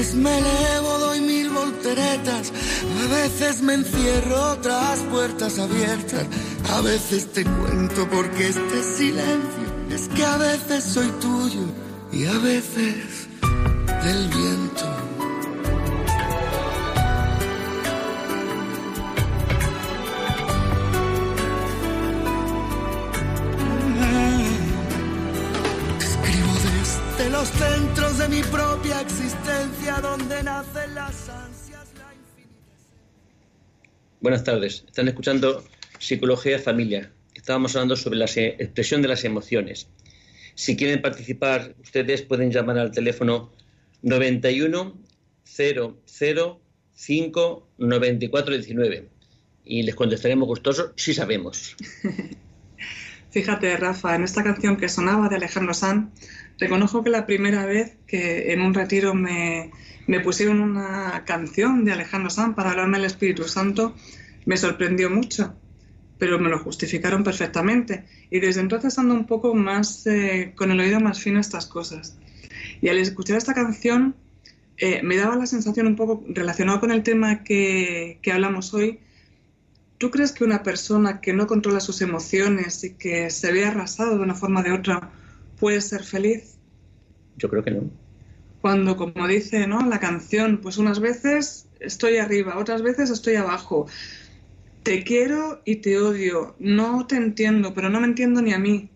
Veces me elevo, doy mil volteretas, A veces me encierro tras puertas abiertas. A veces te cuento porque este silencio es que a veces soy tuyo y a veces del viento. Mi propia existencia donde nacen las ansias, la infinita. Buenas tardes. Están escuchando Psicología de Familia. Estábamos hablando sobre la expresión de las emociones. Si quieren participar, ustedes pueden llamar al teléfono 91 00 5 94 19 y les contestaremos gustosos si sabemos. Fíjate, Rafa, en esta canción que sonaba de Alejandro Sanz, reconozco que la primera vez que en un retiro me, me pusieron una canción de Alejandro Sanz para hablarme del Espíritu Santo, me sorprendió mucho, pero me lo justificaron perfectamente. Y desde entonces ando un poco más eh, con el oído más fino a estas cosas. Y al escuchar esta canción, eh, me daba la sensación un poco relacionado con el tema que, que hablamos hoy, ¿Tú crees que una persona que no controla sus emociones y que se ve arrasado de una forma o de otra puede ser feliz? Yo creo que no. Cuando, como dice ¿no? la canción, pues unas veces estoy arriba, otras veces estoy abajo. Te quiero y te odio. No te entiendo, pero no me entiendo ni a mí.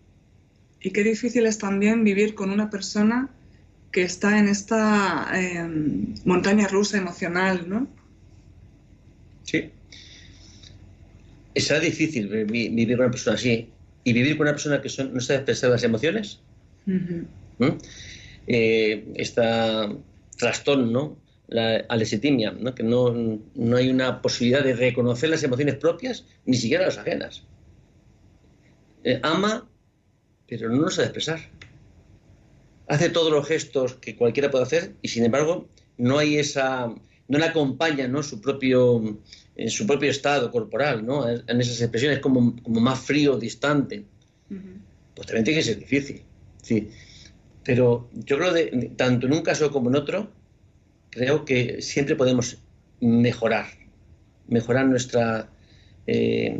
Y qué difícil es también vivir con una persona que está en esta eh, montaña rusa emocional, ¿no? Sí. Será difícil vi- vivir con una persona así y vivir con una persona que son- no sabe expresar las emociones. ¿No? Eh, esta trastorno, ¿no? la alesitimia, ¿no? que no, no hay una posibilidad de reconocer las emociones propias, ni siquiera las ajenas. Eh, ama, pero no lo sabe expresar. Hace todos los gestos que cualquiera puede hacer y sin embargo no hay esa, no le acompaña ¿no? su propio en su propio estado corporal, ¿no? en esas expresiones como, como más frío, distante Ujú. pues también tiene que ser difícil. Sí. Pero yo creo que tanto en un caso como en otro, creo que siempre podemos mejorar, mejorar nuestra, eh,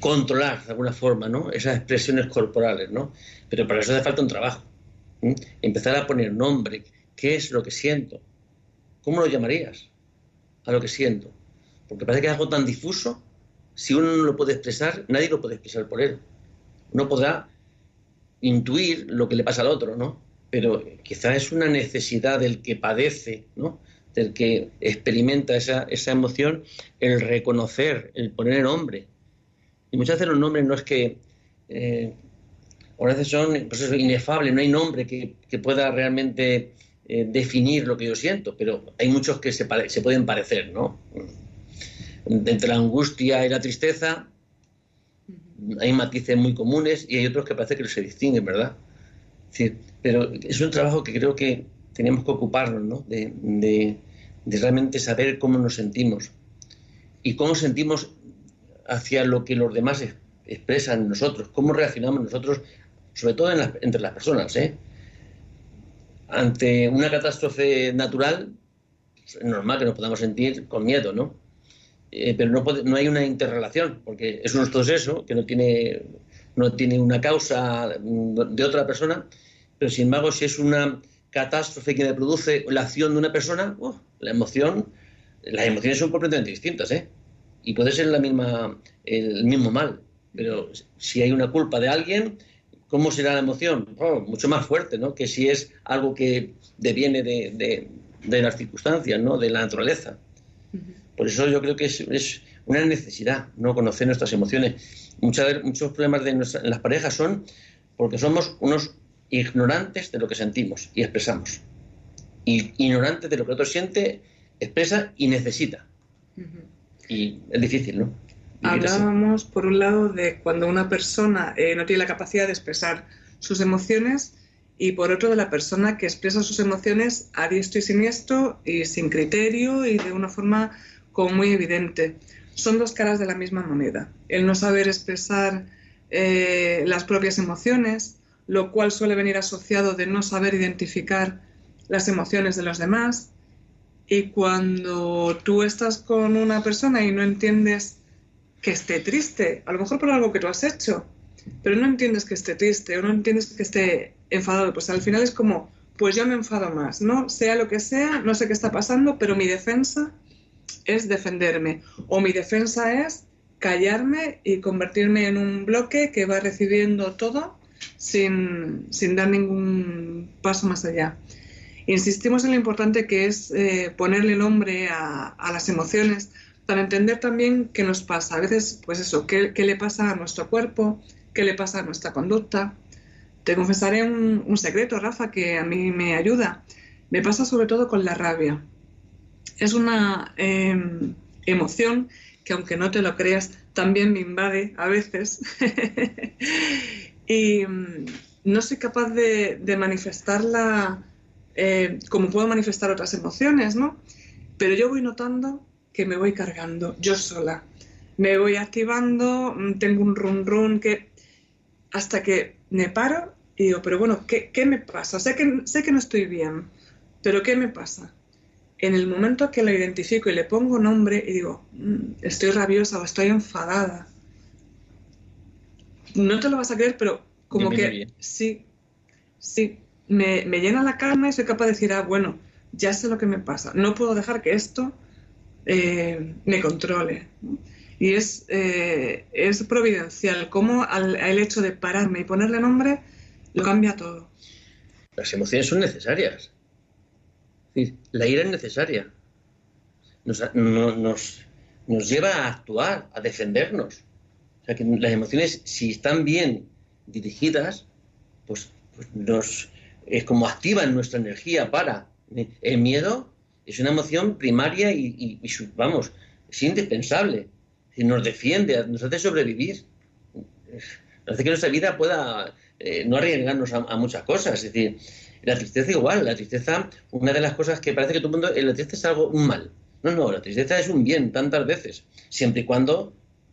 controlar de alguna forma, ¿no? Esas expresiones corporales, ¿no? Pero para eso hace falta un trabajo. Empezar a poner nombre, ¿qué es lo que siento? ¿Cómo lo llamarías a lo que siento? Porque parece que es algo tan difuso, si uno no lo puede expresar, nadie lo puede expresar por él uno podrá intuir lo que le pasa al otro, ¿no? Pero quizás es una necesidad del que padece, ¿no? Del que experimenta esa, esa emoción, el reconocer, el poner nombre. Y muchas veces los nombres no es que... Eh, a veces son pues eso, inefables, no hay nombre que, que pueda realmente eh, definir lo que yo siento, pero hay muchos que se, se pueden parecer, ¿no? Entre la angustia y la tristeza, hay matices muy comunes y hay otros que parece que se distinguen, ¿verdad? Pero es un trabajo que creo que tenemos que ocuparnos, ¿no? De, realmente saber cómo nos sentimos y cómo sentimos hacia lo que los demás es- expresan nosotros, cómo reaccionamos nosotros, sobre todo entre las personas, ¿eh? Ante una catástrofe natural, es normal que nos podamos sentir con miedo, ¿no? Eh, pero no, puede- no hay una interrelación, porque es un proceso que no tiene, no tiene una causa de otra persona, pero sin embargo, si es una catástrofe que me produce la acción de una persona, ¡uh! la emoción, las emociones son completamente distintas, ¿eh? Y puede ser la misma, el mismo mal, pero si hay una culpa de alguien, ¿cómo será la emoción? Oh, mucho más fuerte, ¿no? Que si es algo que deviene de, de- de las circunstancias, ¿no? De la naturaleza. Por eso yo creo que es, es una necesidad no conocer nuestras emociones. Muchas, muchos problemas de nuestra- en las parejas son porque somos unos ignorantes de lo que sentimos y expresamos. Y ignorantes de lo que otro siente, expresa y necesita. Y es difícil, ¿no? Vivir así. Hablábamos, por un lado, de cuando una persona eh, no tiene la capacidad de expresar sus emociones y por otro de la persona que expresa sus emociones a diestro y siniestro y sin criterio y de una forma como muy evidente. Son dos caras de la misma moneda. El no saber expresar eh, las propias emociones, lo cual suele venir asociado de no saber identificar las emociones de los demás Y cuando tú estás con una persona y no entiendes que esté triste, a lo mejor por algo que tú has hecho, pero no entiendes que esté triste o no entiendes que esté enfadado, pues al final es como, pues yo me enfado más, ¿no? Sea lo que sea, no sé qué está pasando, pero mi defensa es defenderme o mi defensa es callarme y convertirme en un bloque que va recibiendo todo sin, sin dar ningún paso más allá. Insistimos en lo importante que es eh, ponerle nombre a, a, las emociones para entender también qué nos pasa. A veces, pues eso, qué, qué le pasa a nuestro cuerpo, qué le pasa a nuestra conducta. Te confesaré un, un secreto, Rafa, que a mí me ayuda. Me pasa sobre todo con la rabia. Es una eh, emoción que aunque no te lo creas, también me invade a veces. y mm, no soy capaz de, de manifestarla eh, como puedo manifestar otras emociones, ¿no? Pero yo voy notando que me voy cargando yo sola. Me voy activando, mm, tengo un run run que hasta que me paro y digo, pero bueno, ¿qué, qué me pasa? Sé que, sé que no estoy bien, pero ¿qué me pasa? En el momento que lo identifico y le pongo nombre y digo, mm, estoy rabiosa o estoy enfadada, no te lo vas a creer, pero como que bien, sí, sí, me, me llena la calma y soy capaz de decir, ah, bueno, ya sé lo que me pasa. No puedo dejar que esto eh, me controle. Y es, eh, es providencial, como al, al hecho de pararme y ponerle nombre lo cambia todo. Las emociones son necesarias. La ira es necesaria. Nos, no- nos, lleva a actuar, a defendernos. O sea que las emociones, si están bien dirigidas, pues, pues nos es como activan nuestra energía para. El miedo es una emoción primaria y, y- vamos, es indispensable. Nos defiende, nos hace sobrevivir. Nos hace que nuestra vida pueda eh, no arriesgarnos a, a muchas cosas. Es decir, la tristeza igual, la tristeza, una de las cosas que parece que todo el mundo, eh, la tristeza es algo un mal. No, no, la tristeza es un bien tantas veces, siempre y cuando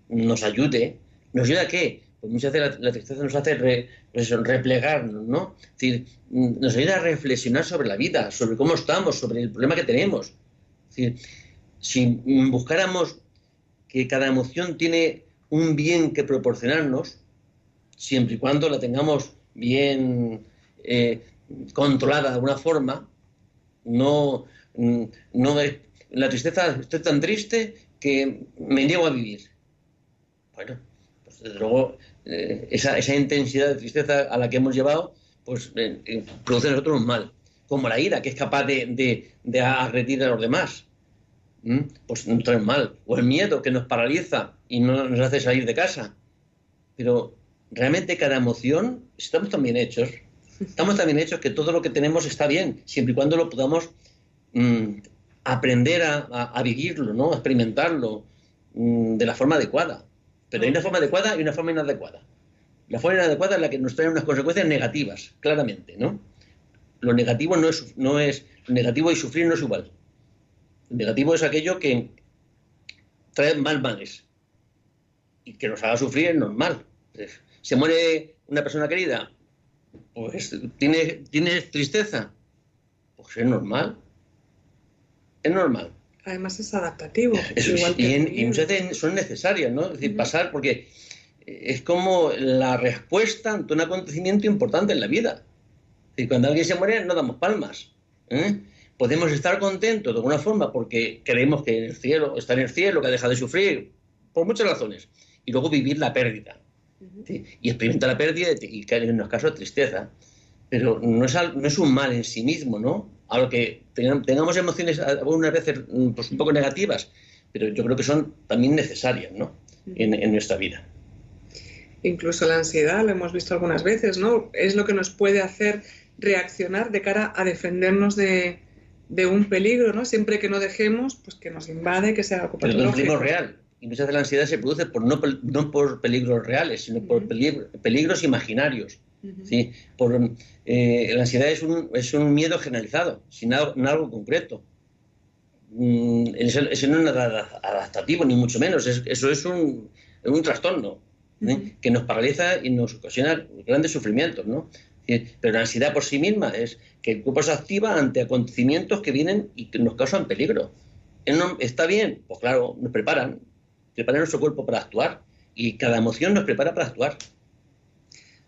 nos ayude. ¿Nos ayuda a qué? Pues muchas veces la, tristeza nos hace re- pues replegarnos, ¿no? Es decir, mm, nos ayuda a reflexionar sobre la vida, sobre cómo estamos, sobre el problema que tenemos. Es decir, si buscáramos que cada emoción tiene un bien que proporcionarnos, siempre y cuando la tengamos bien eh, controlada de alguna forma, no, no es, la tristeza, estoy tan triste que me niego a vivir. Bueno, pues desde luego eh, esa, esa intensidad de tristeza a la que hemos llevado, pues eh, eh, produce en nosotros un mal. Como la ira, que es capaz de, de, de agredir a los demás. Pues nos trae mal. O el miedo, que nos paraliza y no nos hace salir de casa. Pero realmente cada emoción, estamos tan bien hechos, estamos tan bien hechos que todo lo que tenemos está bien, siempre y cuando lo podamos mm, aprender a, a- a vivirlo, ¿no? a experimentarlo mm, de la forma adecuada. Pero hay una forma adecuada y una forma inadecuada. La forma inadecuada es la que nos trae unas consecuencias negativas, claramente, ¿no? Lo negativo no es, no es, negativo y sufrir no es igual. Lo negativo es aquello que trae mal males y que nos haga sufrir es normal. Se muere una persona querida, pues tiene, tiene tristeza, pues es normal. Es normal. Además es adaptativo. Eso igual y, en- y muchas veces son necesarias, ¿no? Es decir, pasar porque es como la respuesta ante un acontecimiento importante en la vida. Decir, cuando alguien se muere no damos palmas. ¿eh? Podemos estar contentos de alguna forma porque creemos que en el cielo está en el cielo, que ha dejado de sufrir, por muchas razones. Y luego vivir la pérdida. Y experimentar la pérdida y caer en unos casos tristeza. Pero no es, al- no es un mal en sí mismo, ¿no? Aunque tengamos emociones algunas veces mm, pues, un poco negativas, pero yo creo que son también necesarias, ¿no? En, en nuestra vida. Incluso la ansiedad, lo hemos visto algunas veces, ¿no? Es lo que nos puede hacer reaccionar de cara a defendernos de, de un peligro, ¿no? Siempre que no dejemos, pues que nos invade, que sea algo Pero de un peligro real. Y muchas veces la ansiedad se produce por, no, no por peligros reales, sino por peligro- peligros imaginarios. ¿sí? Por, eh, la ansiedad es un, es un miedo generalizado, sin algo, en algo concreto. Mm, Eso, eso no es nada adaptativo, ni mucho menos. Es- eso es un, un trastorno que nos paraliza y nos ocasiona grandes sufrimientos. ¿no? Pero la ansiedad por sí misma es que el cuerpo se activa ante acontecimientos que vienen y que nos causan peligro. ¿Está bien? Pues claro, nos preparan, preparan nuestro cuerpo para actuar y cada emoción nos prepara para actuar.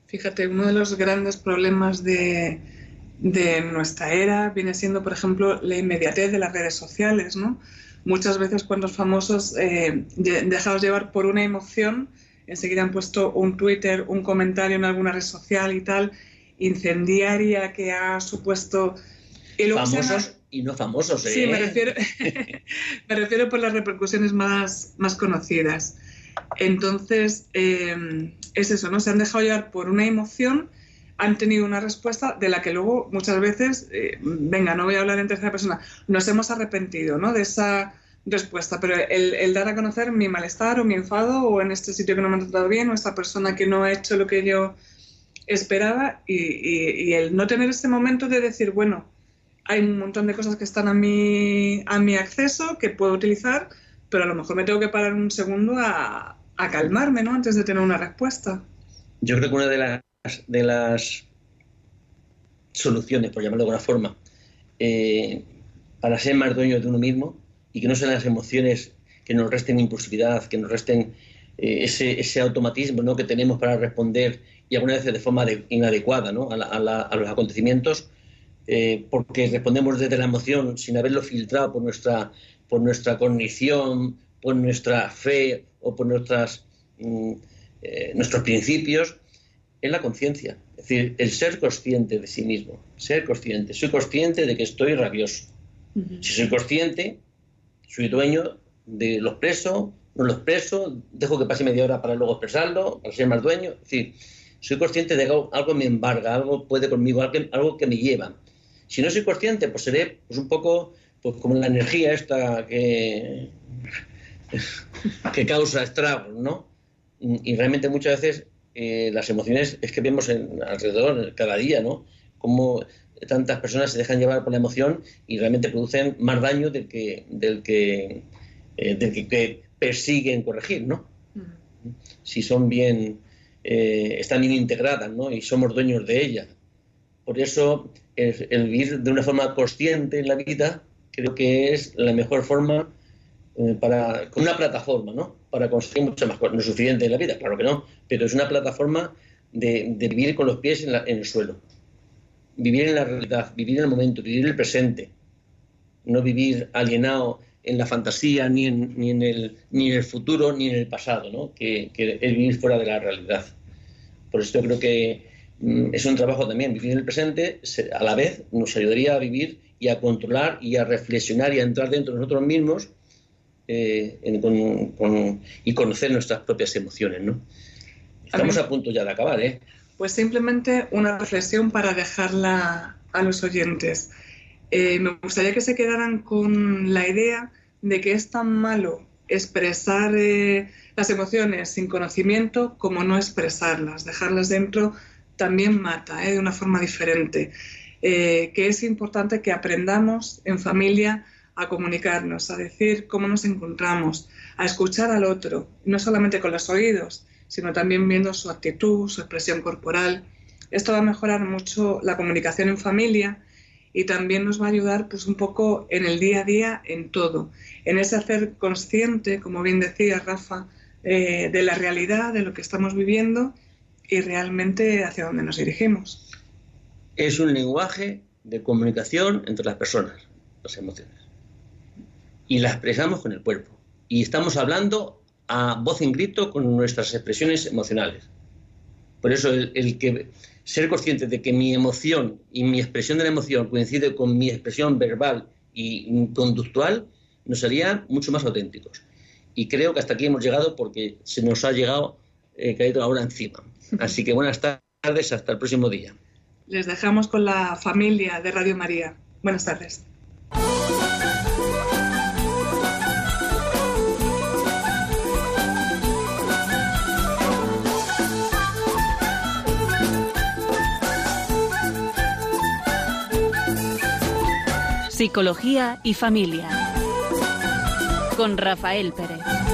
Fíjate, uno de los grandes problemas de, de nuestra era viene siendo, por ejemplo, la inmediatez de las redes sociales, ¿no? Muchas veces cuando los famosos, eh, dejados llevar por una emoción, enseguida han puesto un Twitter, un comentario en alguna red social y tal, incendiaria que ha supuesto... Y luego Famosos y no famosos. Sí, ¿eh? me refiero, me refiero por las repercusiones más, más conocidas. Entonces, eh, es eso, ¿no? Se han dejado llevar por una emoción, han tenido una respuesta de la que luego muchas veces, eh, venga, no voy a hablar en tercera persona, nos hemos arrepentido, ¿no? De esa respuesta, pero el, el dar a conocer mi malestar o mi enfado o en este sitio que no me han tratado bien o esta persona que no ha hecho lo que yo esperaba y, y- y el no tener ese momento de decir, bueno, hay un montón de cosas que están a mi, a mi acceso que puedo utilizar, pero a lo mejor me tengo que parar un segundo a, a calmarme, ¿no? Antes de tener una respuesta. Yo creo que una de las, de las soluciones, por llamarlo de alguna forma, eh, para ser más dueño de uno mismo y que no sean las emociones que nos resten impulsividad, que nos resten eh, ese, ese automatismo ¿no? que tenemos para responder y algunas veces de forma de- inadecuada ¿no? a la- a los acontecimientos, eh, porque respondemos desde la emoción sin haberlo filtrado por nuestra, por nuestra cognición, por nuestra fe o por nuestras, mm, eh, nuestros principios, es la conciencia. Es decir, el ser consciente de sí mismo. Ser consciente. Soy consciente de que estoy rabioso. Si soy consciente, soy dueño de lo expreso, no lo expreso, dejo que pase media hora para luego expresarlo, para ser más dueño. Es decir, soy consciente de que algo, algo me embarga, algo puede conmigo, algo, algo que me lleva. Si no soy consciente, pues seré pues, un poco pues, como la energía esta que, que causa estragos, ¿no? Y realmente muchas veces eh, las emociones es que vemos en, alrededor cada día, ¿no? Cómo tantas personas se dejan llevar por la emoción y realmente producen más daño del que, del que, eh, del que, que persiguen corregir, ¿no? Si son bien, eh, están bien integradas, ¿no? Y somos dueños de ellas. Por eso el, vivir de una forma consciente en la vida creo que es la mejor forma eh, para con una plataforma, ¿no? Para conseguir muchas más cosas. No es suficiente en la vida, claro que no, pero es una plataforma de, vivir con los pies en, la- el suelo. Vivir en la realidad, vivir en el momento, vivir el presente. No vivir alienado en la fantasía, ni en, ni en, el, ni el futuro, ni en el pasado, ¿no? Que, que es vivir fuera de la realidad. Por eso creo que es un trabajo también. Vivir en el presente se- a la vez nos ayudaría a vivir y a controlar y a reflexionar y a entrar dentro de nosotros mismos eh, en- con- con- y conocer nuestras propias emociones, ¿no? Estamos a punto ya de acabar, ¿eh? Pues simplemente una reflexión para dejarla a los oyentes. Eh, me gustaría que se quedaran con la idea de que es tan malo expresar eh, las emociones sin conocimiento como no expresarlas. Dejarlas dentro también mata, eh, de una forma diferente. Eh, que es importante que aprendamos en familia a comunicarnos, a decir cómo nos encontramos, a escuchar al otro, no solamente con los oídos, sino también viendo su actitud, su expresión corporal. Esto va a mejorar mucho la comunicación en familia y también nos va a ayudar pues un poco en el día a día en todo, en ese hacer consciente, como bien decía Rafa, eh, de la realidad, de lo que estamos viviendo y realmente hacia dónde nos dirigimos. Es un lenguaje de comunicación entre las personas, las emociones. Y las expresamos con el cuerpo. Y estamos hablando a voz en grito con nuestras expresiones emocionales. Por eso el, ser consciente de que mi emoción y mi expresión de la emoción coincide con mi expresión verbal y conductual nos haría mucho más auténticos. Y creo que hasta aquí hemos llegado porque se nos ha llegado eh, caído ahora encima. Así que buenas tardes, hasta el próximo día. Les dejamos con la familia de Radio María. Buenas tardes. Psicología y familia. Con Rafael Pérez.